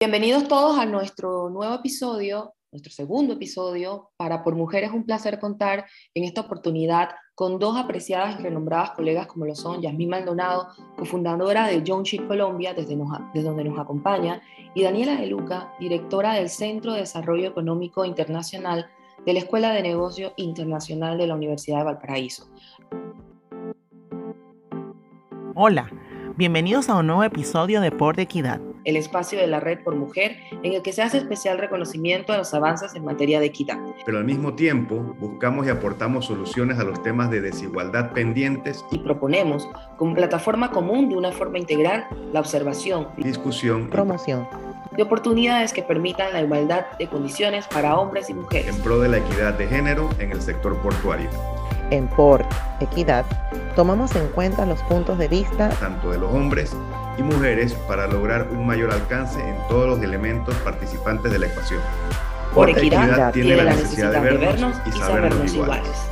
Bienvenidos todos a nuestro nuevo episodio, nuestro segundo episodio para Por Mujeres. Un placer contar en esta oportunidad con dos apreciadas y renombradas colegas como lo son Yasmín Maldonado, cofundadora de John Chip Colombia, desde, desde donde nos acompaña, y Daniela De Luca, directora del Centro de Desarrollo Económico Internacional de la Escuela de Negocio Internacional de la Universidad de Valparaíso. Hola, bienvenidos a un nuevo episodio de Por de Equidad el espacio de la Red por Mujer, en el que se hace especial reconocimiento a los avances en materia de equidad. Pero al mismo tiempo, buscamos y aportamos soluciones a los temas de desigualdad pendientes y proponemos, como plataforma común de una forma integral, la observación, discusión, promoción de oportunidades que permitan la igualdad de condiciones para hombres y mujeres. En pro de la equidad de género en el sector portuario. En Por Equidad, tomamos en cuenta los puntos de vista tanto de los hombres y mujeres para lograr un mayor alcance en todos los elementos participantes de la ecuación. Por equidad, tiene, la necesidad, de vernos, y, sabernos, iguales.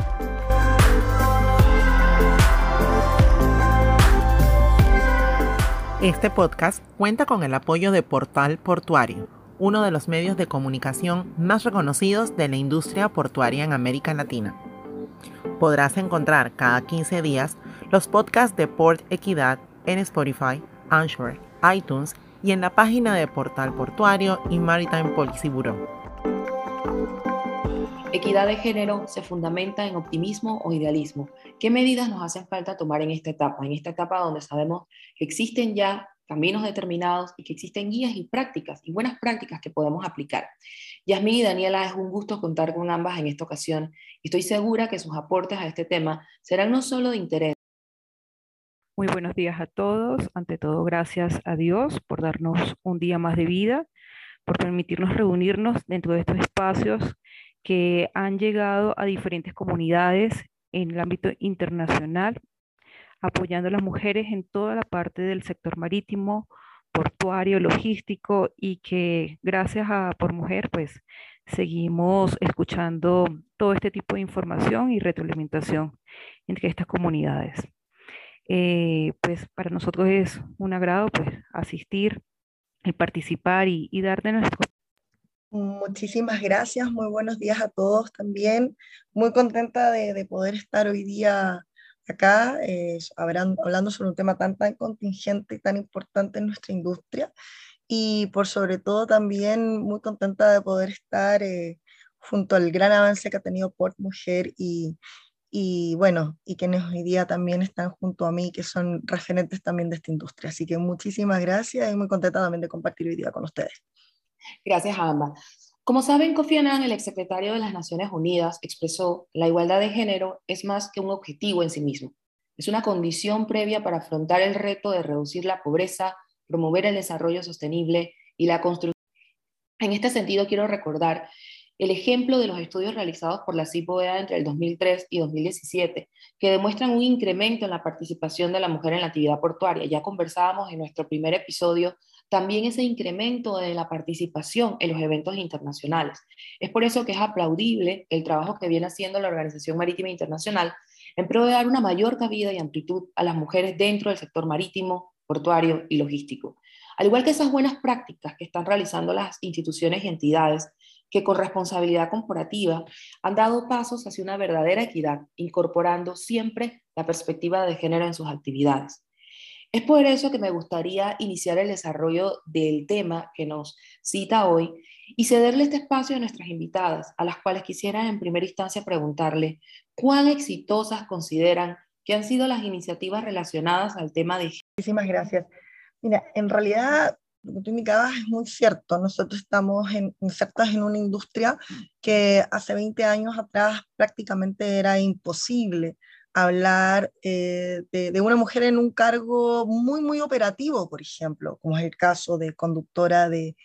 Este podcast cuenta con el apoyo de Portal Portuario, uno de los medios de comunicación más reconocidos de la industria portuaria en América Latina. Podrás encontrar cada 15 días los podcasts de Port Equidad en Spotify, Anchor, iTunes y en la página de Portal Portuario y Maritime Policy Bureau. Equidad de género se fundamenta en optimismo o idealismo. ¿Qué medidas nos hacen falta tomar en esta etapa? En esta etapa donde sabemos que existen ya caminos determinados y que existen guías y prácticas y buenas prácticas que podemos aplicar. Yasmín y Daniela, es un gusto contar con ambas en esta ocasión y estoy segura que sus aportes a este tema serán no solo de interés, muy buenos días a todos. Ante todo, gracias a Dios por darnos un día más de vida, por permitirnos reunirnos dentro de estos espacios que han llegado a diferentes comunidades en el ámbito internacional, apoyando a las mujeres en toda la parte del sector marítimo, portuario, logístico y que gracias a Por Mujer, pues seguimos escuchando todo este tipo de información y retroalimentación entre estas comunidades. Eh, pues para nosotros es un agrado pues asistir y participar y, dar de nuestro. Muchísimas gracias, muy buenos días a todos también. Muy contenta de, poder estar hoy día acá eh, hablando sobre un tema tan, tan contingente y tan importante en nuestra industria. Y por sobre todo también muy contenta de poder estar eh, junto al gran avance que ha tenido Port Mujer y, y bueno, y quienes hoy día también están junto a mí, que son referentes también de esta industria. Así que muchísimas gracias y muy contenta también de compartir hoy día con ustedes. Gracias a ambas. Como saben, Kofi Annan, el exsecretario de las Naciones Unidas, expresó, la igualdad de género es más que un objetivo en sí mismo. Es una condición previa para afrontar el reto de reducir la pobreza, promover el desarrollo sostenible y la construcción. En este sentido, quiero recordar el ejemplo de los estudios realizados por la CIPOEA entre el 2003 y 2017, que demuestran un incremento en la participación de la mujer en la actividad portuaria. Ya conversábamos en nuestro primer episodio también ese incremento de la participación en los eventos internacionales. Es por eso que es aplaudible el trabajo que viene haciendo la Organización Marítima Internacional en pro de dar una mayor cabida y amplitud a las mujeres dentro del sector marítimo, portuario y logístico. Al igual que esas buenas prácticas que están realizando las instituciones y entidades que con responsabilidad corporativa han dado pasos hacia una verdadera equidad, incorporando siempre la perspectiva de género en sus actividades. Es por eso que me gustaría iniciar el desarrollo del tema que nos cita hoy y cederle este espacio a nuestras invitadas, a las cuales quisiera en primera instancia preguntarle cuán exitosas consideran que han sido las iniciativas relacionadas al tema de género. Muchísimas gracias. Mira, en realidad lo que tú indicabas es muy cierto. Nosotros estamos en, insertas en una industria que hace 20 años atrás prácticamente era imposible hablar eh, de, una mujer en un cargo muy, muy operativo, por ejemplo, como es el caso de conductora de,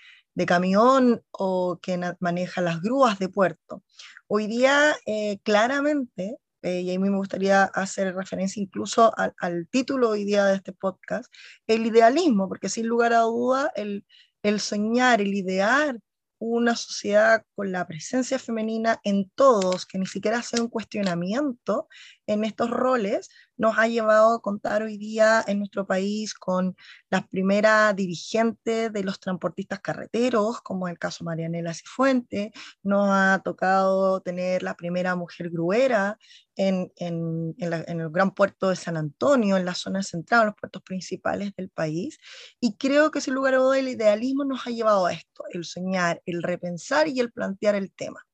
camión o que maneja las grúas de puerto. Hoy día, eh, claramente, eh, y a mí me gustaría hacer referencia incluso al, título hoy día de este podcast, el idealismo, porque sin lugar a duda el, el soñar, el idear una sociedad con la presencia femenina en todos, que ni siquiera sea un cuestionamiento, en estos roles nos ha llevado a contar hoy día en nuestro país con la primera dirigente de los transportistas carreteros, como el caso Marianela Cifuente, nos ha tocado tener la primera mujer gruera en, en, el gran puerto de San Antonio, en la zona central, los puertos principales del país, y creo que sin lugar a el idealismo nos ha llevado a esto, el soñar, el repensar y el plantear el tema.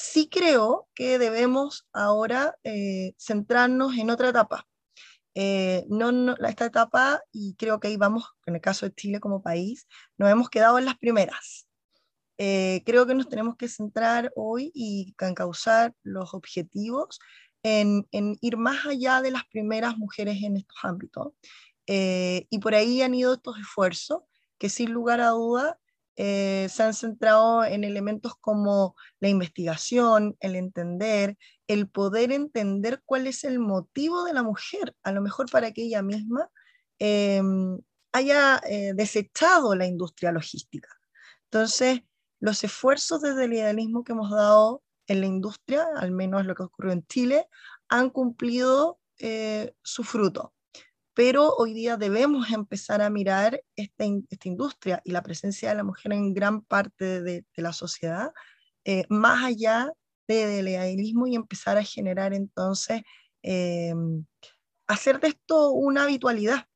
Sí creo que debemos ahora eh, centrarnos en otra etapa. Eh, no, esta etapa, y creo que ahí vamos, en el caso de Chile como país, nos hemos quedado en las primeras. Eh, creo que nos tenemos que centrar hoy y causar los objetivos en, en, ir más allá de las primeras mujeres en estos ámbitos. y por ahí han ido estos esfuerzos que sin lugar a duda eh, se han centrado en elementos como la investigación, el entender, el poder entender cuál es el motivo de la mujer, a lo mejor para que ella misma em, haya eh, desechado la industria logística. Entonces, los esfuerzos desde el idealismo que hemos dado en la industria, al menos lo que ocurrió en Chile, han cumplido eh, su fruto pero hoy día debemos empezar a mirar esta, industria y la presencia de la mujer en gran parte de, la sociedad, eh, más allá del idealismo y empezar a generar entonces, eh, hacer de esto una habitualidad,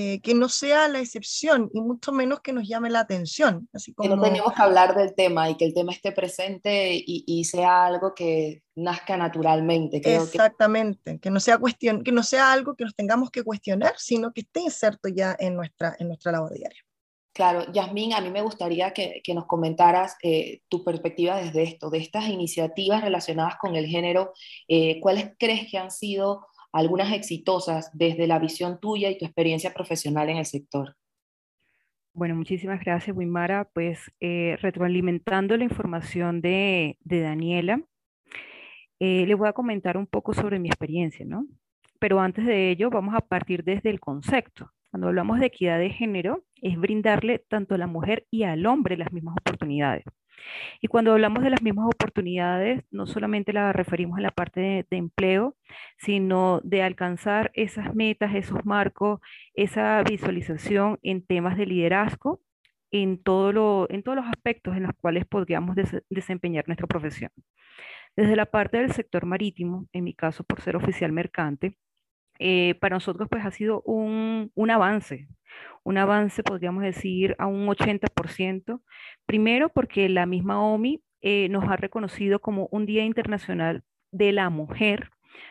eh, que no sea la excepción y mucho menos que nos llame la atención. Así como... Que no tenemos que hablar del tema y que el tema esté presente y, y sea algo que nazca naturalmente. Exactamente, que... no sea cuestión, que no sea algo que nos tengamos que cuestionar, sino que esté inserto ya en nuestra, en nuestra labor diaria. Claro, Yasmín, a mí me gustaría que, que nos comentaras eh, tu perspectiva desde esto, de estas iniciativas relacionadas con el género, eh, ¿cuáles crees que han sido algunas exitosas desde la visión tuya y tu experiencia profesional en el sector. Bueno, muchísimas gracias, Wimara. Pues eh, retroalimentando la información de, Daniela, eh, le voy a comentar un poco sobre mi experiencia, ¿no? Pero antes de ello, vamos a partir desde el concepto. Cuando hablamos de equidad de género, es brindarle tanto a la mujer y al hombre las mismas oportunidades. Y cuando hablamos de las mismas oportunidades, no solamente la referimos a la parte de, empleo, sino de alcanzar esas metas, esos marcos, esa visualización en temas de liderazgo, en, todo en todos los aspectos en los cuales podríamos desempeñar nuestra profesión. Desde la parte del sector marítimo, en mi caso por ser oficial mercante, eh, para nosotros pues ha sido un, un avance, un avance, podríamos decir, a un 80%. Primero porque la misma OMI eh, nos ha reconocido como un Día Internacional de la Mujer,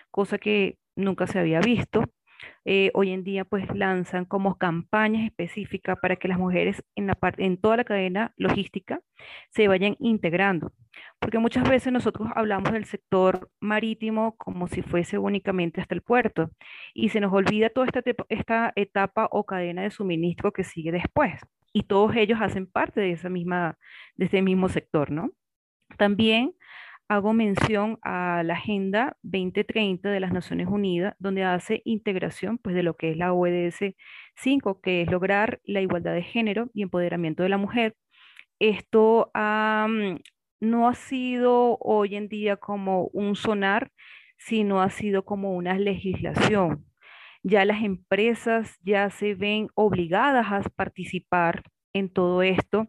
cosa que nunca se había visto. Eh, hoy en día pues lanzan como campañas específicas para que las mujeres en, la en toda la cadena logística se vayan integrando. Porque muchas veces nosotros hablamos del sector marítimo como si fuese únicamente hasta el puerto y se nos olvida toda esta, esta etapa o cadena de suministro que sigue después. Y todos ellos hacen parte de, esa misma, de ese mismo sector, ¿no? También hago mención a la Agenda 2030 de las Naciones Unidas, donde hace integración pues, de lo que es la ODS 5, que es lograr la igualdad de género y empoderamiento de la mujer. Esto no ha sido hoy en día como un sonar, sino ha sido como una legislación. Ya las empresas ya se ven obligadas a participar en todo esto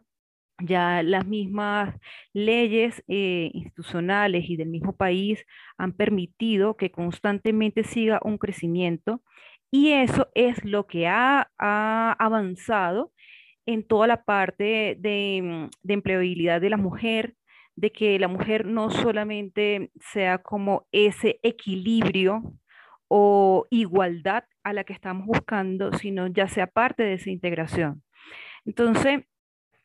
ya las mismas leyes eh, institucionales y del mismo país han permitido que constantemente siga un crecimiento y eso es lo que ha, avanzado en toda la parte de, de, empleabilidad de la mujer, de que la mujer no solamente sea como ese equilibrio o igualdad a la que estamos buscando, sino ya sea parte de esa integración. Entonces,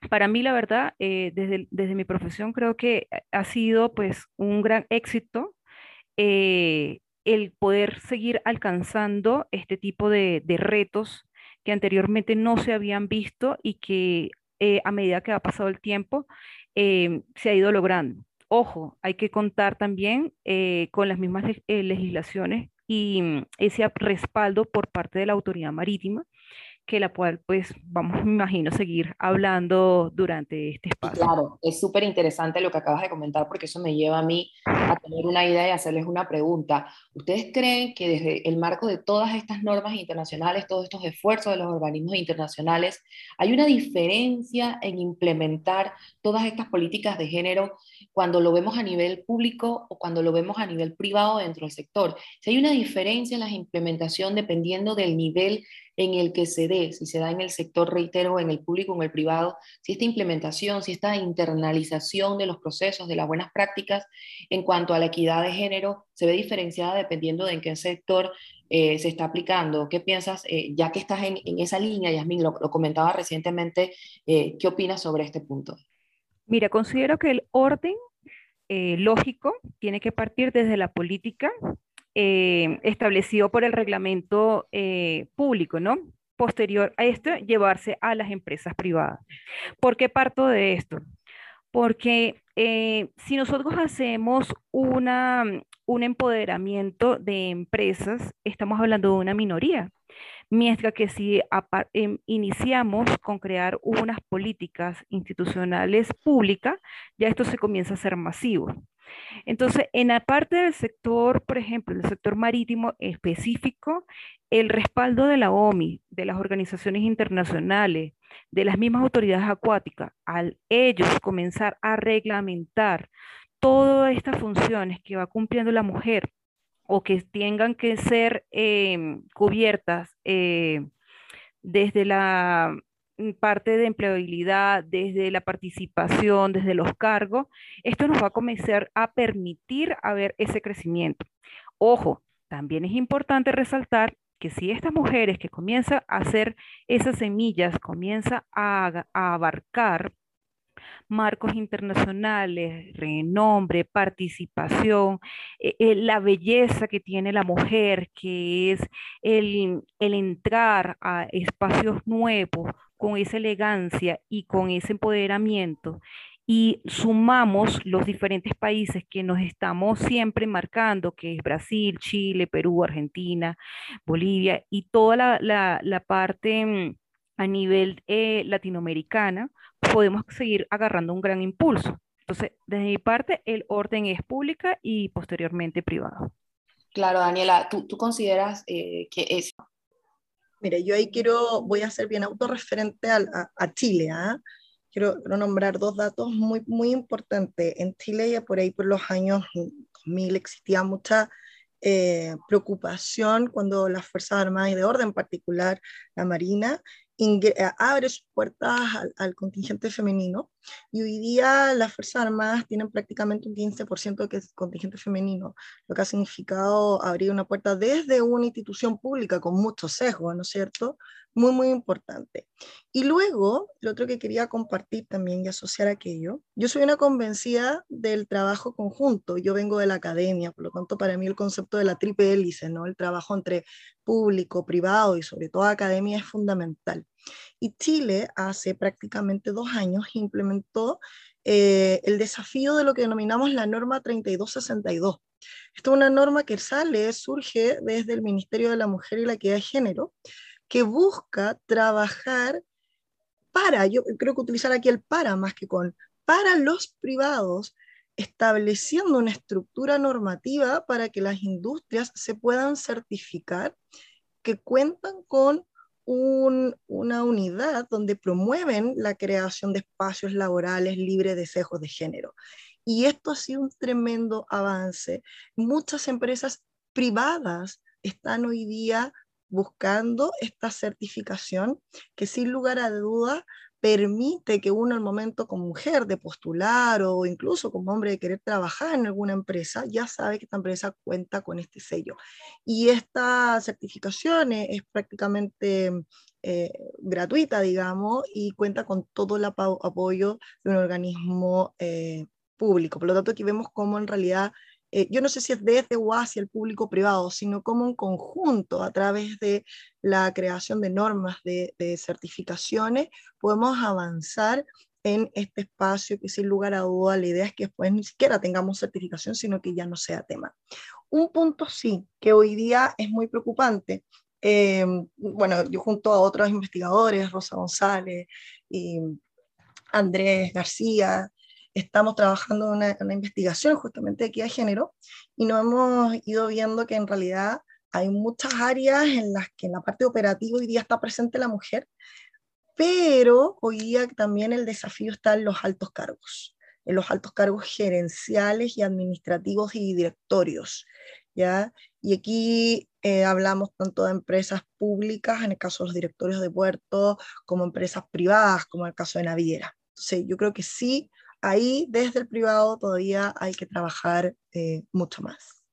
para mí, la verdad, eh, desde, desde, mi profesión creo que ha sido pues un gran éxito eh, el poder seguir alcanzando este tipo de, retos que anteriormente no se habían visto y que eh, a medida que ha pasado el tiempo se ha ido logrando. Ojo, hay que contar también con las mismas legislaciones y mm, ese respaldo por parte de la autoridad marítima que la cual pues vamos, me imagino, seguir hablando durante este espacio. Claro, es súper interesante lo que acabas de comentar porque eso me lleva a mí a tener una idea y hacerles una pregunta. ¿Ustedes creen que desde el marco de todas estas normas internacionales, todos estos esfuerzos de los organismos internacionales, hay una diferencia en implementar todas estas políticas de género cuando lo vemos a nivel público o cuando lo vemos a nivel privado dentro del sector? Si hay una diferencia en la implementación dependiendo del nivel en el que se dé, si se da en el sector, reitero, en el público en el privado, si esta implementación, si esta internalización de los procesos, de las buenas prácticas en cuanto a la equidad de género, se ve diferenciada dependiendo de en qué sector eh, se está aplicando. ¿Qué piensas, eh, ya que estás en, esa línea, Yasmin, lo, lo comentaba recientemente, eh, ¿qué opinas sobre este punto? Mira, considero que el orden lógico tiene que partir desde la política eh, establecido por el reglamento eh, público, ¿no? Posterior a esto, llevarse a las empresas privadas. ¿Por qué parto de esto? Porque eh, si nosotros hacemos una, un empoderamiento de empresas, estamos hablando de una minoría. Mientras que si em, iniciamos con crear unas políticas institucionales públicas, ya esto se comienza a ser masivo. Entonces, en la parte del sector, por ejemplo, el sector marítimo específico, el respaldo de la OMI, de las organizaciones internacionales, de las mismas autoridades acuáticas, al ellos comenzar a reglamentar todas estas funciones que va cumpliendo la mujer o que tengan que ser em, cubiertas eh, desde la Mm, parte de empleabilidad, desde la participación, desde los cargos, esto nos va a comenzar a permitir a ver ese crecimiento. Ojo, también es importante resaltar que si estas mujeres que comienzan a hacer esas semillas, comienzan a, a abarcar marcos internacionales, renombre, participación, eh, eh, la belleza que tiene la mujer, que es el, el entrar a espacios nuevos con esa elegancia y con ese empoderamiento. Y sumamos los diferentes países que nos estamos siempre marcando, que es Brasil, Chile, Perú, Argentina, Bolivia y toda la, la, parte mm, a nivel eh, latinoamericana, podemos seguir agarrando un gran impulso. Entonces, desde mi parte, el orden es pública y posteriormente privado. Claro, Daniela, ¿tú, tú consideras eh, que es Mire, yo ahí quiero, voy a ser bien autorreferente a, a, Chile. ¿ah? Quiero, nombrar dos datos muy, muy importantes. En Chile ya por ahí por los años 2000 existía mucha eh, preocupación cuando las Fuerzas Armadas y de orden particular, la Marina, eh, abre sus puertas al, contingente femenino y hoy día las Fuerzas Armadas tienen prácticamente un 15% de contingente femenino, lo que ha significado abrir una puerta desde una institución pública con mucho sesgo, ¿no es cierto? Muy, muy importante. Y luego, lo otro que quería compartir también y asociar aquello, yo soy una convencida del trabajo conjunto, yo vengo de la academia, por lo tanto para mí el concepto de la triple hélice, ¿no? El trabajo entre público, privado y sobre todo academia es fundamental. Y Chile hace prácticamente dos años implementó eh, el desafío de lo que denominamos la norma 3262. Esta es una norma que sale, surge desde el Ministerio de la Mujer y la Equidad de Género, que busca trabajar para, yo creo que utilizar aquí el para más que con, para los privados, estableciendo una estructura normativa para que las industrias se puedan certificar que cuentan con una unidad donde promueven la creación de espacios laborales libres de sesgos de género. Y esto ha sido un tremendo avance. Muchas empresas privadas están hoy día buscando esta certificación que sin lugar a duda permite que uno al momento como mujer de postular o incluso como hombre de querer trabajar en alguna empresa, ya sabe que esta empresa cuenta con este sello. Y esta certificación es, prácticamente eh, gratuita, digamos, y cuenta con todo el apoyo de un organismo eh, público. Por lo tanto, aquí vemos cómo en realidad eh, yo no sé si es desde o hacia el público privado, sino como un conjunto a través de la creación de normas de, certificaciones, podemos avanzar en este espacio que sin lugar a duda la idea es que después ni siquiera tengamos certificación, sino que ya no sea tema. Un punto sí, que hoy día es muy preocupante, Em, bueno, yo junto a otros investigadores, Rosa González y Andrés García, estamos trabajando una, una, investigación justamente de equidad de género y nos hemos ido viendo que en realidad hay muchas áreas en las que en la parte operativa hoy día está presente la mujer, pero hoy día también el desafío está en los altos cargos, en los altos cargos gerenciales y administrativos y directorios. ¿ya? Y aquí eh, hablamos tanto de empresas públicas, en el caso de los directorios de puertos, como empresas privadas, como en el caso de Naviera. Entonces, yo creo que sí ahí desde el privado todavía hay que trabajar eh, mucho más.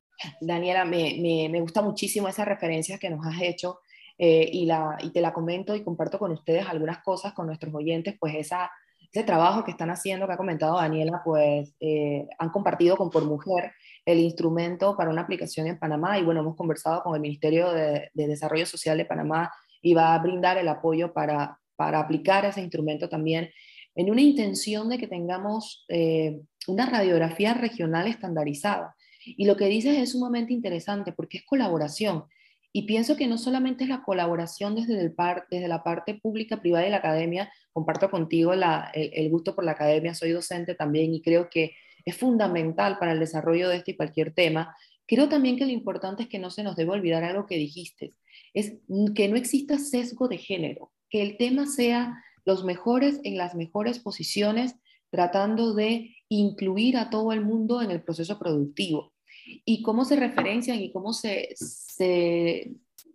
Daniela, me, me, me, gusta muchísimo esas referencias que nos has hecho eh, y, la, y te la comento y comparto con ustedes algunas cosas con nuestros oyentes, pues esa, ese trabajo que están haciendo, que ha comentado Daniela, pues eh, han compartido con Por Mujer el instrumento para una aplicación en Panamá y bueno, hemos conversado con el Ministerio de, de Desarrollo Social de Panamá y va a brindar el apoyo para, para aplicar ese instrumento también en una intención de que tengamos eh, una radiografía regional estandarizada. Y lo que dices es sumamente interesante porque es colaboración. Y pienso que no solamente es la colaboración desde, el par, desde la parte pública, privada y la academia, comparto contigo la, el, el, gusto por la academia, soy docente también y creo que es fundamental para el desarrollo de este y cualquier tema. Creo también que lo importante es que no se nos debe olvidar algo que dijiste, es que no exista sesgo de género, que el tema sea los mejores en las mejores posiciones, tratando de incluir a todo el mundo en el proceso productivo. Y cómo se referencian y cómo se, se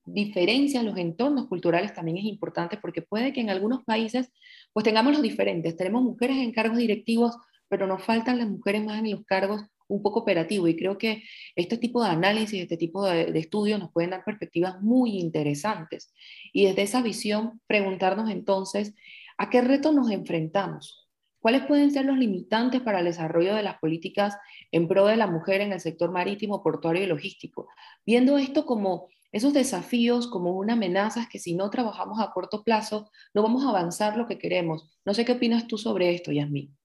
diferencian los entornos culturales también es importante porque puede que en algunos países pues tengamos los diferentes. Tenemos mujeres en cargos directivos, pero nos faltan las mujeres más en los cargos un poco operativos. Y creo que este tipo de análisis, este tipo de, de estudios nos pueden dar perspectivas muy interesantes. Y desde esa visión, preguntarnos entonces, ¿a qué retos nos enfrentamos? ¿Cuáles pueden ser los limitantes para el desarrollo de las políticas en pro de la mujer en el sector marítimo, portuario y logístico? Viendo esto como esos desafíos, como una amenaza que si no trabajamos a corto plazo, no vamos a avanzar lo que queremos. No sé qué opinas tú sobre esto, Yasmín.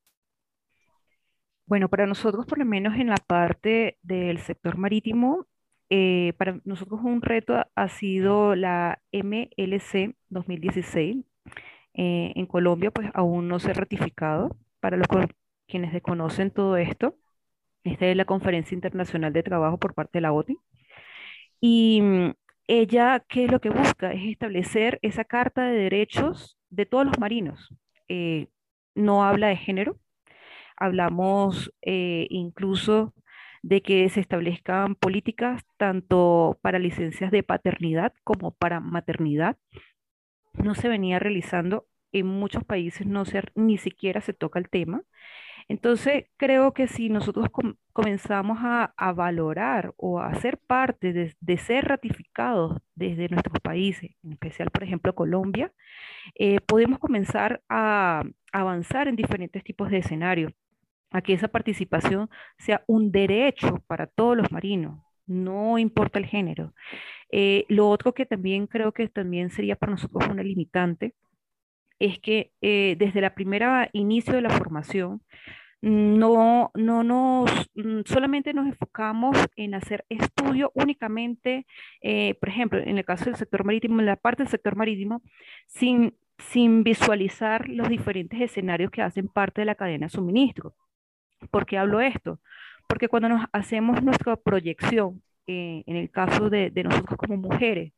Bueno, para nosotros, por lo menos en la parte del sector marítimo, eh, para nosotros un reto ha sido la MLC 2016. Eh, en Colombia, pues aún no se ha ratificado. Para los quienes desconocen todo esto, esta es la Conferencia Internacional de Trabajo por parte de la OTI. Y mm, ella, ¿qué es lo que busca? Es establecer esa carta de derechos de todos los marinos. Eh, no habla de género, hablamos eh, incluso de que se establezcan políticas tanto para licencias de paternidad como para maternidad. No se venía realizando, en muchos países no se, ni siquiera se toca el tema. Entonces, creo que si nosotros com comenzamos a, a, valorar o a ser parte de, de, ser ratificados desde nuestros países, en especial, por ejemplo, Colombia, eh, podemos comenzar a avanzar en diferentes tipos de escenarios a que esa participación sea un derecho para todos los marinos, no importa el género. Eh, lo otro que también creo que también sería para nosotros una limitante es que eh, desde la primera inicio de la formación, no, no nos, mm, solamente nos enfocamos en hacer estudio únicamente, eh, por ejemplo, en el caso del sector marítimo, en la parte del sector marítimo, sin, sin visualizar los diferentes escenarios que hacen parte de la cadena de suministro. ¿Por qué hablo esto? Porque cuando nos hacemos nuestra proyección, eh, en el caso de, de, nosotros como mujeres,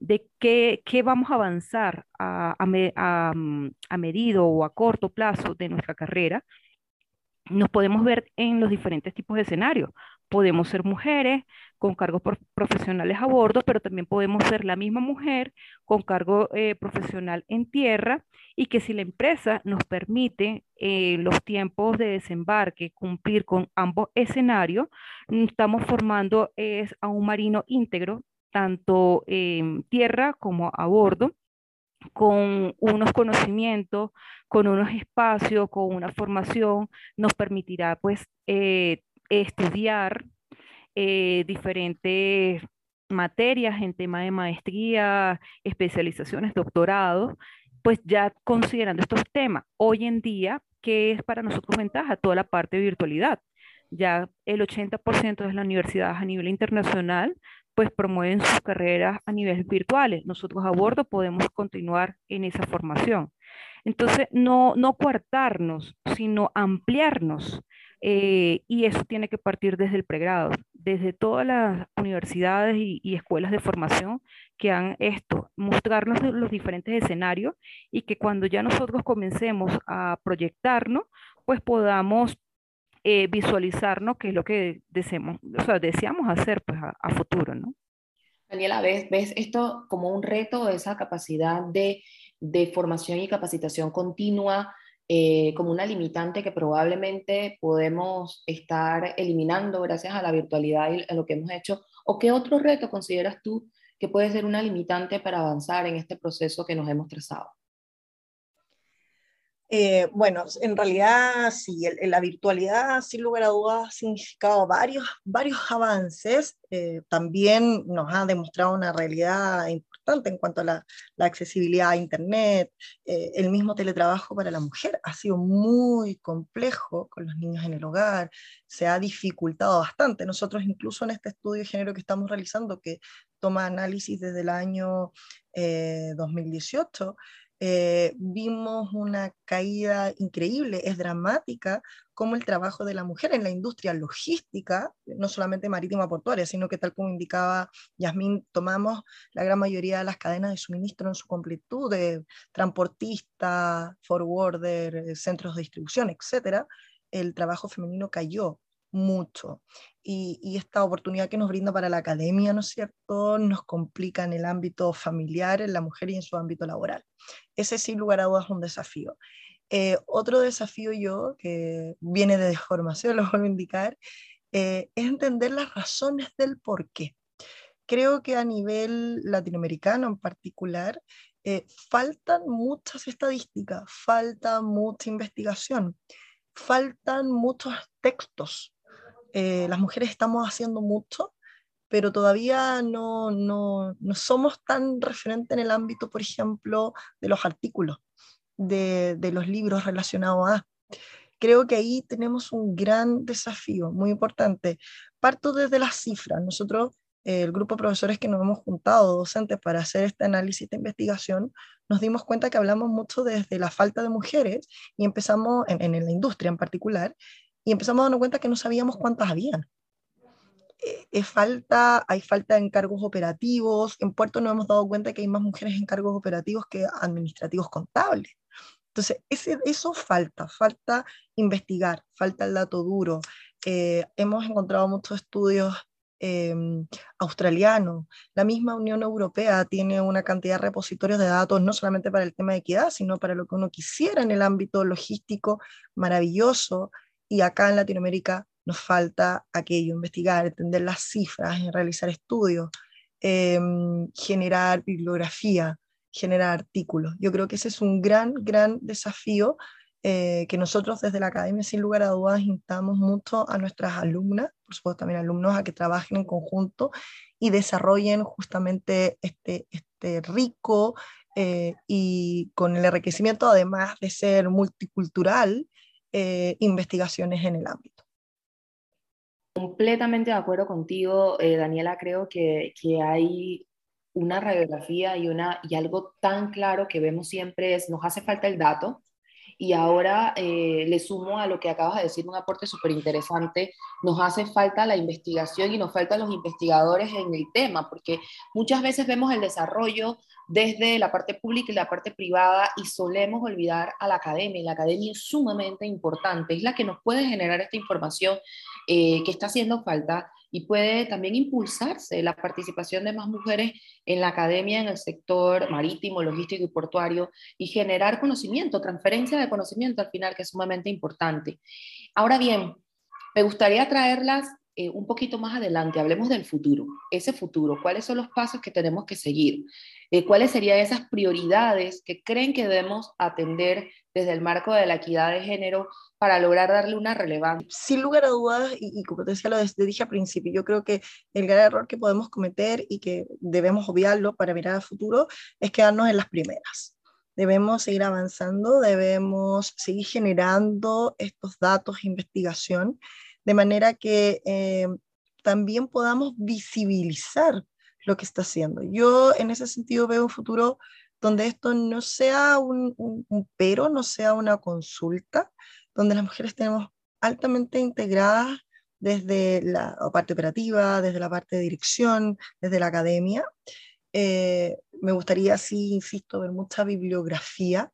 de qué, qué vamos a avanzar a, a, a, mm, a medido o a corto plazo de nuestra carrera, nos podemos ver en los diferentes tipos de escenarios. Podemos ser mujeres con cargos profesionales a bordo, pero también podemos ser la misma mujer con cargo eh, profesional en tierra y que si la empresa nos permite eh, los tiempos de desembarque cumplir con ambos escenarios, mm, estamos formando es, a un marino íntegro, tanto en tierra como a bordo con unos conocimientos, con unos espacios, con una formación, nos permitirá pues eh, estudiar eh, diferentes materias en tema de maestría, especializaciones, doctorados, pues ya considerando estos temas. Hoy en día, ¿qué es para nosotros ventaja? Toda la parte de virtualidad. Ya el 80% de las universidades a nivel internacional pues promueven sus carreras a niveles virtuales. Nosotros a bordo podemos continuar en esa formación. Entonces, no, no coartarnos, sino ampliarnos. Eh, y eso tiene que partir desde el pregrado, desde todas las universidades y, y, escuelas de formación que han esto, mostrarnos los diferentes escenarios y que cuando ya nosotros comencemos a proyectarnos, pues podamos eh, visualizarnos qué es lo que deseamos, o sea, deseamos hacer pues, a, futuro, ¿no? Daniela, ¿ves, ¿ves esto como un reto, esa capacidad de, de formación y capacitación continua eh, como una limitante que probablemente podemos estar eliminando gracias a la virtualidad y a lo que hemos hecho? ¿O qué otro reto consideras tú que puede ser una limitante para avanzar en este proceso que nos hemos trazado? Eh, bueno, en realidad sí, la virtualidad sin lugar a dudas ha significado varios, varios avances. Eh, también nos ha demostrado una realidad importante en cuanto a la, accesibilidad a Internet. Eh, el mismo teletrabajo para la mujer ha sido muy complejo con los niños en el hogar, se ha dificultado bastante. Nosotros incluso en este estudio de género que estamos realizando, que toma análisis desde el año 2018, eh, vimos una caída increíble, es dramática como el trabajo de la mujer en la industria logística, no solamente marítima portuaria, sino que tal como indicaba Yasmín, tomamos la gran mayoría de las cadenas de suministro en su completud, de transportistas, forwarder, eh, centros de distribución, etcétera, el trabajo femenino cayó mucho. Y, esta oportunidad que nos brinda para la academia, ¿no es cierto?, nos complica en el ámbito familiar, en la mujer y en su ámbito laboral. Ese sin lugar a dudas es un desafío. Eh, otro desafío yo, que viene de deformación, lo vuelvo a indicar, eh, es entender las razones del por qué. Creo que a nivel latinoamericano en particular, eh, faltan muchas estadísticas, falta mucha investigación, faltan muchos textos eh, las mujeres estamos haciendo mucho, pero todavía no, no, no somos tan referentes en el ámbito, por ejemplo, de los artículos, de, de los libros relacionados a... Creo que ahí tenemos un gran desafío, muy importante. Parto desde las cifras. Nosotros eh, el grupo de profesores que nos hemos juntado, docentes, para hacer este análisis de investigación, nos dimos cuenta que hablamos mucho desde la falta de mujeres y empezamos, en, en la industria en particular, y empezamos a darnos cuenta que no sabíamos cuántas habían. Eh, falta, hay falta en cargos operativos. En Puerto nos hemos dado cuenta que hay más mujeres en cargos operativos que administrativos contables. Entonces, ese, eso falta, falta investigar, falta el dato duro. Eh, hemos encontrado muchos estudios em, australianos. La misma Unión Europea tiene una cantidad de repositorios de datos, no solamente para el tema de equidad, sino para lo que uno quisiera en el ámbito logístico maravilloso. Y acá en Latinoamérica nos falta aquello, investigar, entender las cifras, realizar estudios, em, generar bibliografía, generar artículos. Yo creo que ese es un gran, gran desafío eh, que nosotros desde la academia, sin lugar a dudas, instamos mucho a nuestras alumnas, por supuesto también alumnos, a que trabajen en conjunto y desarrollen justamente este, este rico eh, y con el enriquecimiento, además de ser multicultural, eh, investigaciones en el ámbito. Completamente de acuerdo contigo, eh, Daniela. Creo que, que, hay una radiografía y, una, y algo tan claro que vemos siempre es, nos hace falta el dato, y ahora eh, le sumo a lo que acabas de decir, un aporte súper interesante, nos hace falta la investigación y nos faltan los investigadores en el tema, porque muchas veces vemos el desarrollo desde la parte pública y la parte privada y solemos olvidar a la academia. La academia es sumamente importante, es la que nos puede generar esta información eh, que está haciendo falta y puede también impulsarse la participación de más mujeres en la academia, en el sector marítimo, logístico y portuario y generar conocimiento, transferencia de conocimiento al final, que es sumamente importante. Ahora bien, me gustaría traerlas eh, un poquito más adelante, hablemos del futuro, ese futuro, cuáles son los pasos que tenemos que seguir, eh, cuáles serían esas prioridades que creen que debemos atender desde el marco de la equidad de género para lograr darle una relevancia. Sin lugar a dudas, y, como te decía, lo dije al principio, yo creo que el gran error que podemos cometer y que debemos obviarlo para mirar al futuro es quedarnos en las primeras. Debemos seguir avanzando, debemos seguir generando estos datos, investigación, de manera que eh, también podamos visibilizar lo que está haciendo. Yo en ese sentido veo un futuro donde esto no sea un, pero, no sea una consulta, donde las mujeres tenemos altamente integradas desde la parte operativa, desde la parte de dirección, desde la academia. Eh, me gustaría, sí, insisto, ver mucha bibliografía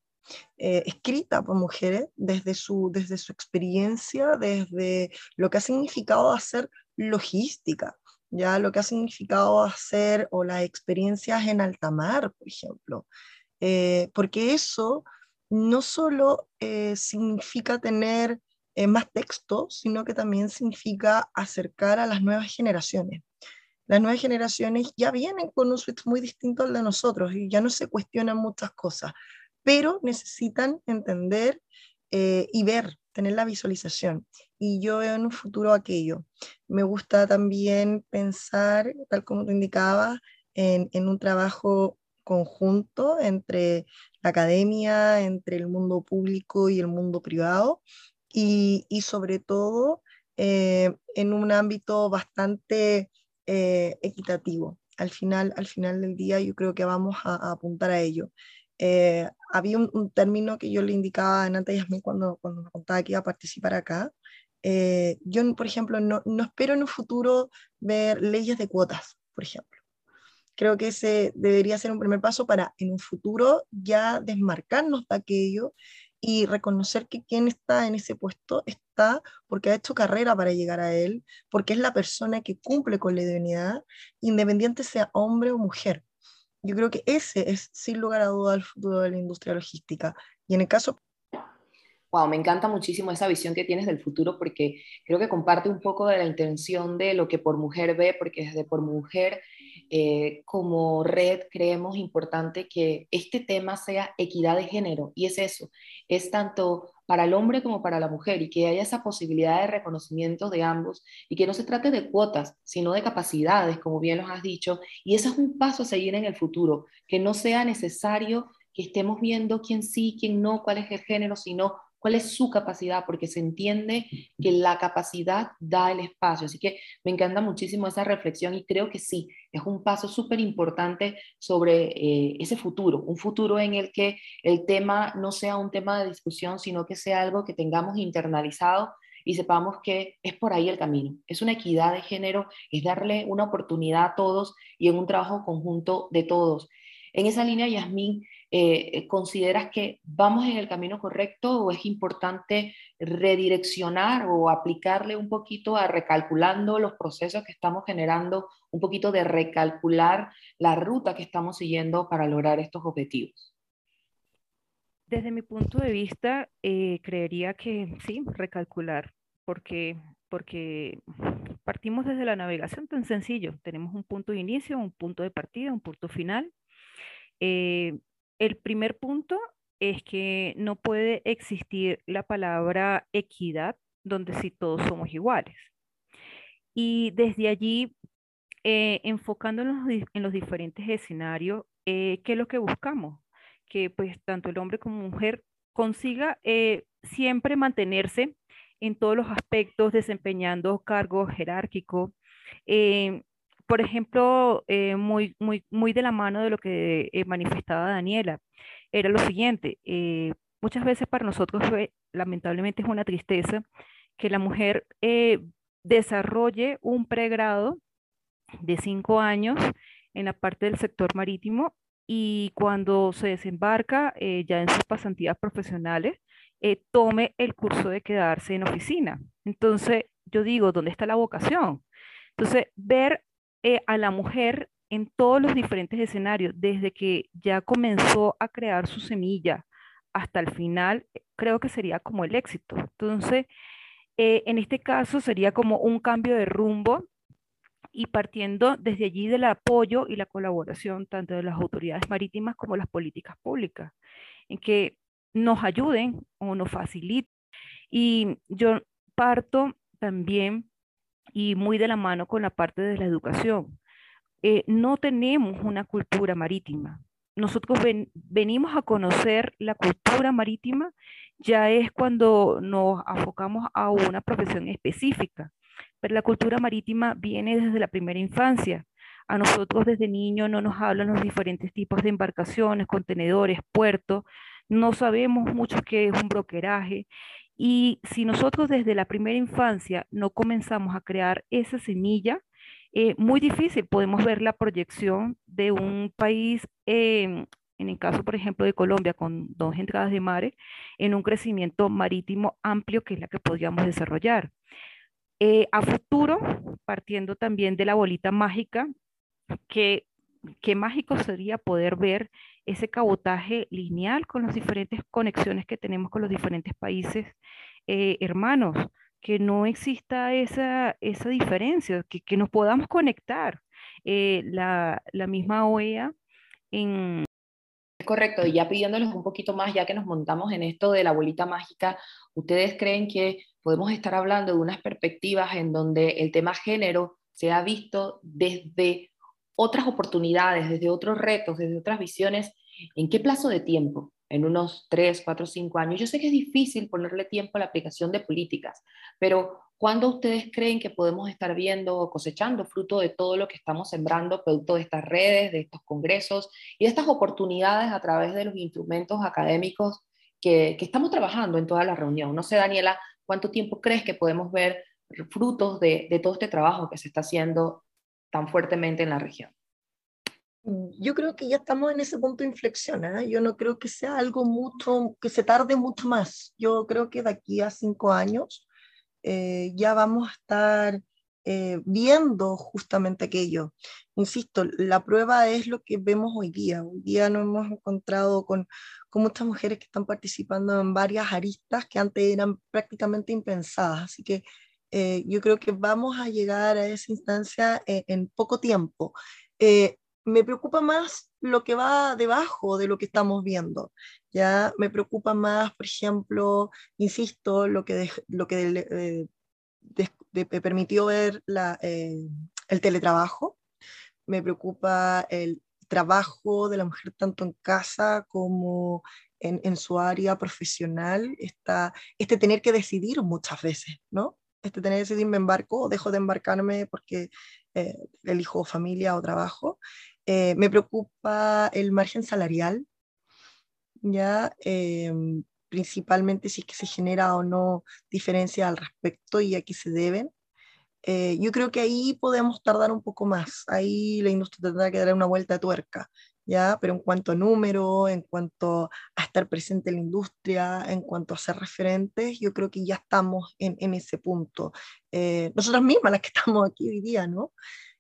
eh, escrita por mujeres desde su, desde su experiencia, desde lo que ha significado hacer logística, ya lo que ha significado hacer o las experiencias en alta mar, por ejemplo. Eh, porque eso no solo significa tener eh, más texto, sino que también significa acercar a las nuevas generaciones. Las nuevas generaciones ya vienen con un switch muy distinto al de nosotros y ya no se cuestionan muchas cosas, pero necesitan entender eh, y ver, tener la visualización. Y yo veo en un futuro aquello. Me gusta también pensar, tal como te indicaba, en, en un trabajo conjunto entre la academia, entre el mundo público y el mundo privado, y, sobre todo eh, en un ámbito bastante eh, equitativo. Al final, al final del día yo creo que vamos a, apuntar a ello. Eh, había un, término que yo le indicaba a Nata Yasmin cuando, cuando me contaba que iba a participar acá. yo, por ejemplo, no, no espero en un futuro ver leyes de cuotas, por ejemplo. Creo que ese debería ser un primer paso para en un futuro ya desmarcarnos de aquello y reconocer que quien está en ese puesto está porque ha hecho carrera para llegar a él, porque es la persona que cumple con la idoneidad, independiente sea hombre o mujer. Yo creo que ese es, sin lugar a duda, el futuro de la industria logística. Y en el caso... Wow, me encanta muchísimo esa visión que tienes del futuro porque creo que comparte un poco de la intención de lo que por mujer ve, porque desde por mujer eh, como red creemos importante que este tema sea equidad de género y es eso, es tanto para el hombre como para la mujer y que haya esa posibilidad de reconocimiento de ambos y que no se trate de cuotas, sino de capacidades, como bien nos has dicho, y eso es un paso a seguir en el futuro, que no sea necesario que estemos viendo quién sí, quién no, cuál es el género, sino cuál es su capacidad, porque se entiende que la capacidad da el espacio. Así que me encanta muchísimo esa reflexión y creo que sí, es un paso súper importante sobre eh, ese futuro, un futuro en el que el tema no sea un tema de discusión, sino que sea algo que tengamos internalizado y sepamos que es por ahí el camino. Es una equidad de género, es darle una oportunidad a todos y en un trabajo conjunto de todos. En esa línea, Yasmín, eh, eh, ¿consideras que vamos en el camino correcto o es importante redireccionar o aplicarle un poquito a recalculando los procesos que estamos generando, un poquito de recalcular la ruta que estamos siguiendo para lograr estos objetivos? Desde mi punto de vista, eh, creería que sí, recalcular, porque, porque partimos desde la navegación tan sencillo. Tenemos un punto de inicio, un punto de partida, un punto final. El primer punto es que no puede existir la palabra equidad donde sí todos somos iguales. Y desde allí, eh, enfocándonos en los diferentes escenarios, eh, ¿qué es lo que buscamos? Que pues tanto el hombre como mujer consiga eh, siempre mantenerse en todos los aspectos, desempeñando cargos jerárquicos, por ejemplo, eh, muy, muy, muy de la mano de lo que eh, manifestaba Daniela, era lo siguiente, eh, muchas veces para nosotros lamentablemente es una tristeza que la mujer desarrolle un pregrado de cinco años en la parte del sector marítimo y cuando se desembarca ya en sus pasantías profesionales, tome el curso de quedarse en oficina. Entonces, yo digo, ¿dónde está la vocación? Entonces, ver eh, a la mujer en todos los diferentes escenarios, desde que ya comenzó a crear su semilla hasta el final, creo que sería como el éxito. Entonces, eh, en este caso sería como un cambio de rumbo y partiendo desde allí del apoyo y la colaboración tanto de las autoridades marítimas como las políticas públicas, en que nos ayuden o nos faciliten. Y yo parto también y muy de la mano con la parte de la educación. Eh, no tenemos una cultura marítima. Nosotros venimos a conocer la cultura marítima ya es cuando nos enfocamos a una profesión específica, pero la cultura marítima viene desde la primera infancia. A nosotros desde niño no nos hablan los diferentes tipos de embarcaciones, contenedores, puertos, no sabemos mucho qué es un brokeraje. Y si nosotros desde la primera infancia no comenzamos a crear esa semilla, eh, muy difícil podemos ver la proyección de un país, em, en el caso, por ejemplo, de Colombia, con dos entradas de mares, en un crecimiento marítimo amplio que es la que podríamos desarrollar. Eh, a futuro, partiendo también de la bolita mágica, que qué mágico sería poder ver ese cabotaje lineal con las diferentes conexiones que tenemos con los diferentes países eh, hermanos, que no exista esa, esa diferencia, que, que nos podamos conectar. Eh, la, la, misma OEA en... Correcto, y ya pidiéndoles un poquito más, ya que nos montamos en esto de la bolita mágica, ¿ustedes creen que podemos estar hablando de unas perspectivas en donde el tema género se ha visto desde otras oportunidades, desde otros retos, desde otras visiones, ¿en qué plazo de tiempo? En unos 3, 4, 5 años. Yo sé que es difícil ponerle tiempo a la aplicación de políticas, pero ¿cuándo ustedes creen que podemos estar viendo o cosechando fruto de todo lo que estamos sembrando, producto de estas redes, de estos congresos y de estas oportunidades a través de los instrumentos académicos que, que estamos trabajando en toda la reunión? No sé, Daniela, ¿cuánto tiempo crees que podemos ver frutos de, de todo este trabajo que se está haciendo tan fuertemente en la región? Yo creo que ya estamos en ese punto de inflexión. ¿eh? Yo no creo que sea algo mucho, que se tarde mucho más. Yo creo que de aquí a cinco años eh, ya vamos a estar eh, viendo justamente aquello. Insisto, la prueba es lo que vemos hoy día. Hoy día nos hemos encontrado con, con muchas mujeres que están participando en varias aristas que antes eran prácticamente impensadas. Así que eh, yo creo que vamos a llegar a esa instancia en, poco tiempo. Eh, me preocupa más lo que va debajo de lo que estamos viendo. Ya me preocupa más, por ejemplo, insisto, lo que, lo que permitió ver la, eh, el teletrabajo. Me preocupa el trabajo de la mujer tanto en casa como en, en su área profesional. Esta, este tener que decidir muchas veces, ¿no? Este, tener ese embarco o dejo de embarcarme porque eh, elijo familia o trabajo. Eh, me preocupa el margen salarial, ya em, principalmente si es que se genera o no diferencia al respecto y a qué se deben. Eh, yo creo que ahí podemos tardar un poco más, ahí la industria tendrá que dar una vuelta de tuerca. Pero en cuanto a número, en cuanto a estar presente en la industria, en cuanto a ser referentes, yo creo que ya estamos en, en ese punto. Eh, nosotras mismas, las que estamos aquí hoy día, ¿no?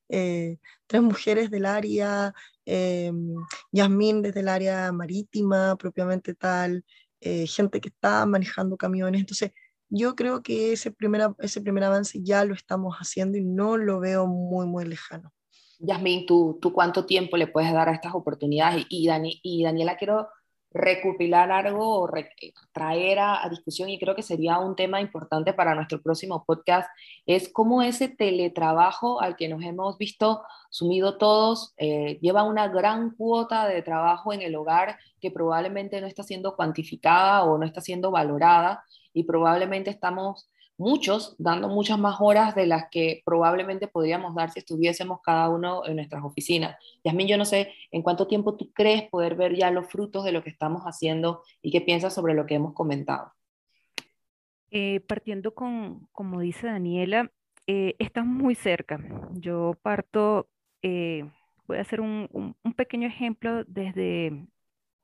Eh, tres mujeres del área, eh, Yasmín desde el área marítima, propiamente tal, eh, gente que está manejando camiones. Entonces, yo creo que ese primer, ese primer avance ya lo estamos haciendo y no lo veo muy, muy lejano. Yasmín, ¿tú, ¿tú cuánto tiempo le puedes dar a estas oportunidades? Y, Dani, y Daniela, quiero recopilar algo o traer a, discusión y creo que sería un tema importante para nuestro próximo podcast, es cómo ese teletrabajo al que nos hemos visto sumido todos eh, lleva una gran cuota de trabajo en el hogar que probablemente no está siendo cuantificada o no está siendo valorada y probablemente estamos muchos dando muchas más horas de las que probablemente podríamos dar si estuviésemos cada uno en nuestras oficinas. Yasmín, yo no sé en cuánto tiempo tú crees poder ver ya los frutos de lo que estamos haciendo y qué piensas sobre lo que hemos comentado. Eh, partiendo con, como dice Daniela, eh, muy cerca. Yo parto, eh, voy a hacer un, pequeño ejemplo desde,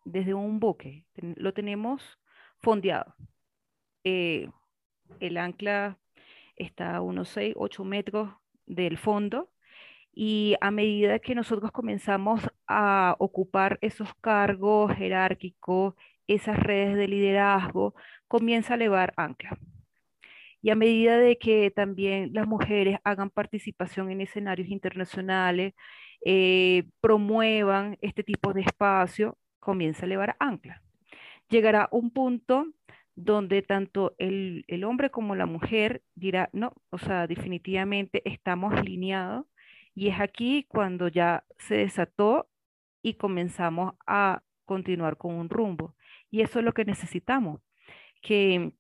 desde un buque. Lo tenemos fondeado. Eh, el ancla está a unos 6, 8 metros del fondo y a medida que nosotros comenzamos a ocupar esos cargos jerárquicos, esas redes de liderazgo, comienza a elevar ancla. Y a medida de que también las mujeres hagan participación en escenarios internacionales, eh, promuevan este tipo de espacio, comienza a elevar ancla. Llegará un punto donde tanto el, hombre como la mujer dirá, no, o sea, definitivamente estamos alineados y es aquí cuando ya se desató y comenzamos a continuar con un rumbo. Y eso es lo que necesitamos, que,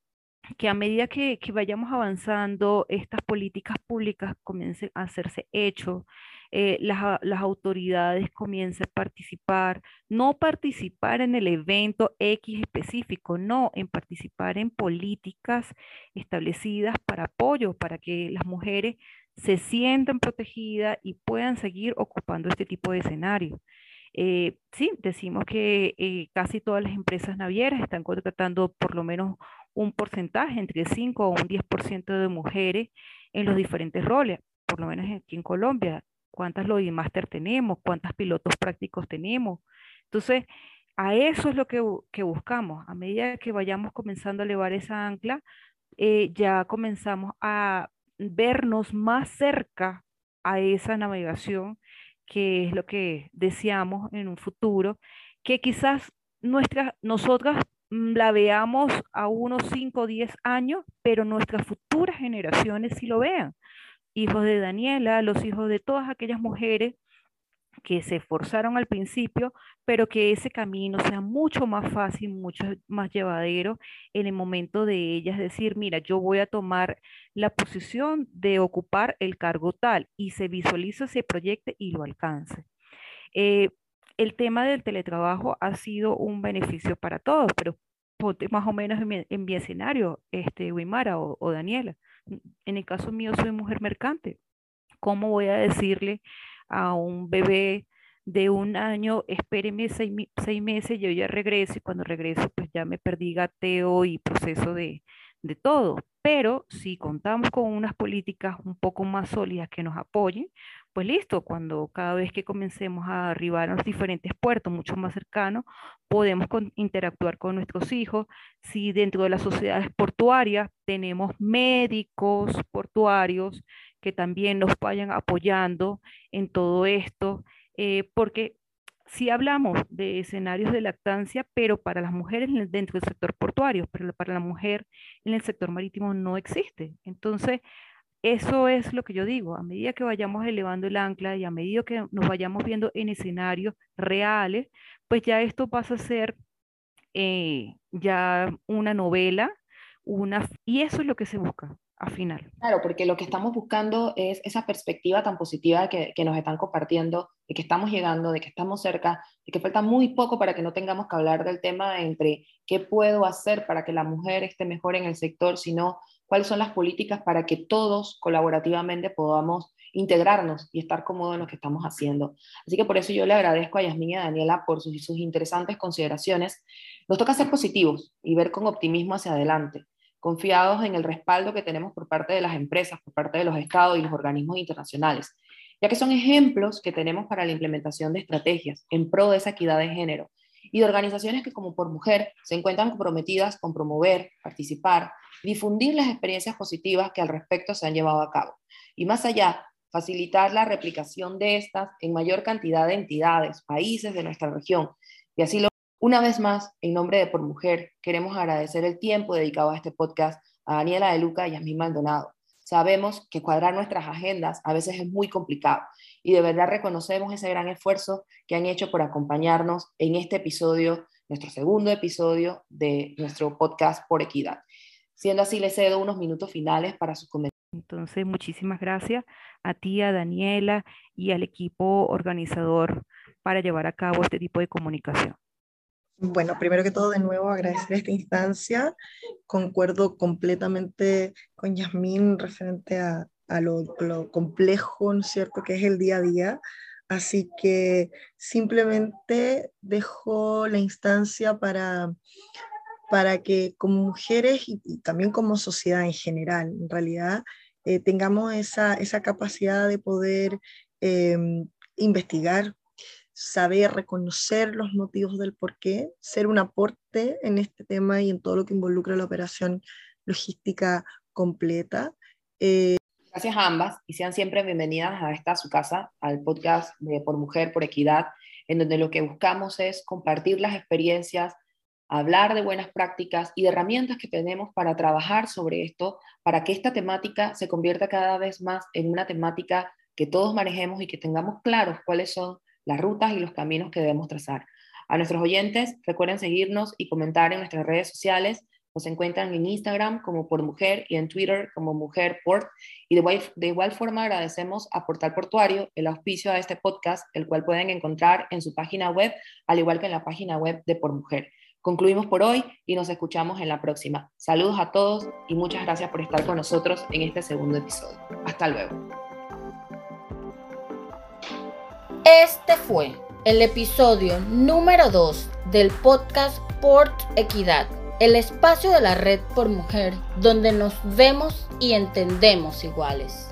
que a medida que, que, vayamos avanzando, estas políticas públicas comiencen a hacerse hecho, eh, las, las, autoridades comiencen a participar, no participar en el evento X específico, no, en participar en políticas establecidas para apoyo, para que las mujeres se sientan protegidas y puedan seguir ocupando este tipo de escenario. Eh, sí, decimos que eh, casi todas las empresas navieras están contratando por lo menos un porcentaje, entre 5 o un 10% de mujeres en los diferentes roles, por lo menos aquí en Colombia. ¿Cuántas Master tenemos? ¿Cuántos pilotos prácticos tenemos? Entonces, a eso es lo que, buscamos. A medida que vayamos comenzando a elevar esa ancla, eh, ya comenzamos a vernos más cerca a esa navegación, que es lo que deseamos en un futuro, que quizás nuestra, nosotras mm, la veamos a unos 5 o 10 años, pero nuestras futuras generaciones sí lo vean. Hijos de Daniela, los hijos de todas aquellas mujeres que se esforzaron al principio, pero que ese camino sea mucho más fácil, mucho más llevadero en el momento de ellas decir, mira, yo voy a tomar la posición de ocupar el cargo tal y se visualiza ese proyecto y lo alcance. Eh, el tema del teletrabajo ha sido un beneficio para todos, pero ponte más o menos en mi, escenario, este, Wimara o, o Daniela. En el caso mío soy mujer mercante. ¿Cómo voy a decirle a un bebé de un año, espéreme seis, meses, yo ya regreso y cuando regreso pues ya me perdí gateo y proceso de, de todo. Pero si contamos con unas políticas un poco más sólidas que nos apoyen, pues listo, cuando cada vez que comencemos a arribar a los diferentes puertos mucho más cercanos, podemos interactuar con nuestros hijos. Si dentro de las sociedades portuarias tenemos médicos portuarios que también nos vayan apoyando en todo esto, eh, porque si hablamos de escenarios de lactancia, pero para las mujeres dentro del sector portuario, pero para la mujer en el sector marítimo no existe. Entonces, eso es lo que yo digo, a medida que vayamos elevando el ancla y a medida que nos vayamos viendo en escenarios reales, pues ya esto pasa a ser eh, ya una novela, una, y eso es lo que se busca, final. Claro, porque lo que estamos buscando es esa perspectiva tan positiva que, que, nos están compartiendo, de que estamos llegando, de que estamos cerca, de que falta muy poco para que no tengamos que hablar del tema entre qué puedo hacer para que la mujer esté mejor en el sector, sino cuáles son las políticas para que todos colaborativamente podamos integrarnos y estar cómodos en lo que estamos haciendo. Así que por eso yo le agradezco a Yasmin y a Daniela por sus, sus interesantes consideraciones. Nos toca ser positivos y ver con optimismo hacia adelante confiados en el respaldo que tenemos por parte de las empresas, por parte de los estados y los organismos internacionales, ya que son ejemplos que tenemos para la implementación de estrategias en pro de esa equidad de género y de organizaciones que como por mujer se encuentran comprometidas con promover, participar, difundir las experiencias positivas que al respecto se han llevado a cabo. Y más allá, facilitar la replicación de estas en mayor cantidad de entidades, países de nuestra región, y así lo una vez más, en nombre de Por Mujer, queremos agradecer el tiempo dedicado a este podcast a Daniela de Luca y a mí Maldonado. Sabemos que cuadrar nuestras agendas a veces es muy complicado y de verdad reconocemos ese gran esfuerzo que han hecho por acompañarnos en este episodio, nuestro segundo episodio de nuestro podcast Por Equidad. Siendo así, les cedo unos minutos finales para sus comentarios. Entonces, muchísimas gracias a ti, a Daniela y al equipo organizador para llevar a cabo este tipo de comunicación. Bueno, primero que todo, de nuevo agradecer esta instancia. Concuerdo completamente con Yasmín referente a, lo, complejo, ¿no es cierto?, que es el día a día. Así que simplemente dejo la instancia para, para que como mujeres y, también como sociedad en general, en realidad, eh, tengamos esa, esa, capacidad de poder eh, investigar, saber reconocer los motivos del por qué, ser un aporte en este tema y en todo lo que involucra la operación logística completa. Eh, Gracias a ambas y sean siempre bienvenidas a esta su casa, al podcast de Por Mujer, por Equidad, en donde lo que buscamos es compartir las experiencias, hablar de buenas prácticas y de herramientas que tenemos para trabajar sobre esto, para que esta temática se convierta cada vez más en una temática que todos manejemos y que tengamos claros cuáles son las rutas y los caminos que debemos trazar. A nuestros oyentes, recuerden seguirnos y comentar en nuestras redes sociales Nos encuentran en Instagram como Por Mujer y en Twitter como Mujer Port. Y de igual, de igual forma agradecemos a Portal Portuario el auspicio a este podcast, el cual pueden encontrar en su página web, al igual que en la página web de Por Mujer. Concluimos por hoy y nos escuchamos en la próxima. Saludos a todos y muchas gracias por estar con nosotros en este segundo episodio. Hasta luego. Este fue el episodio número 2 del podcast Port Equidad, el espacio de la red por mujer donde nos vemos y entendemos iguales.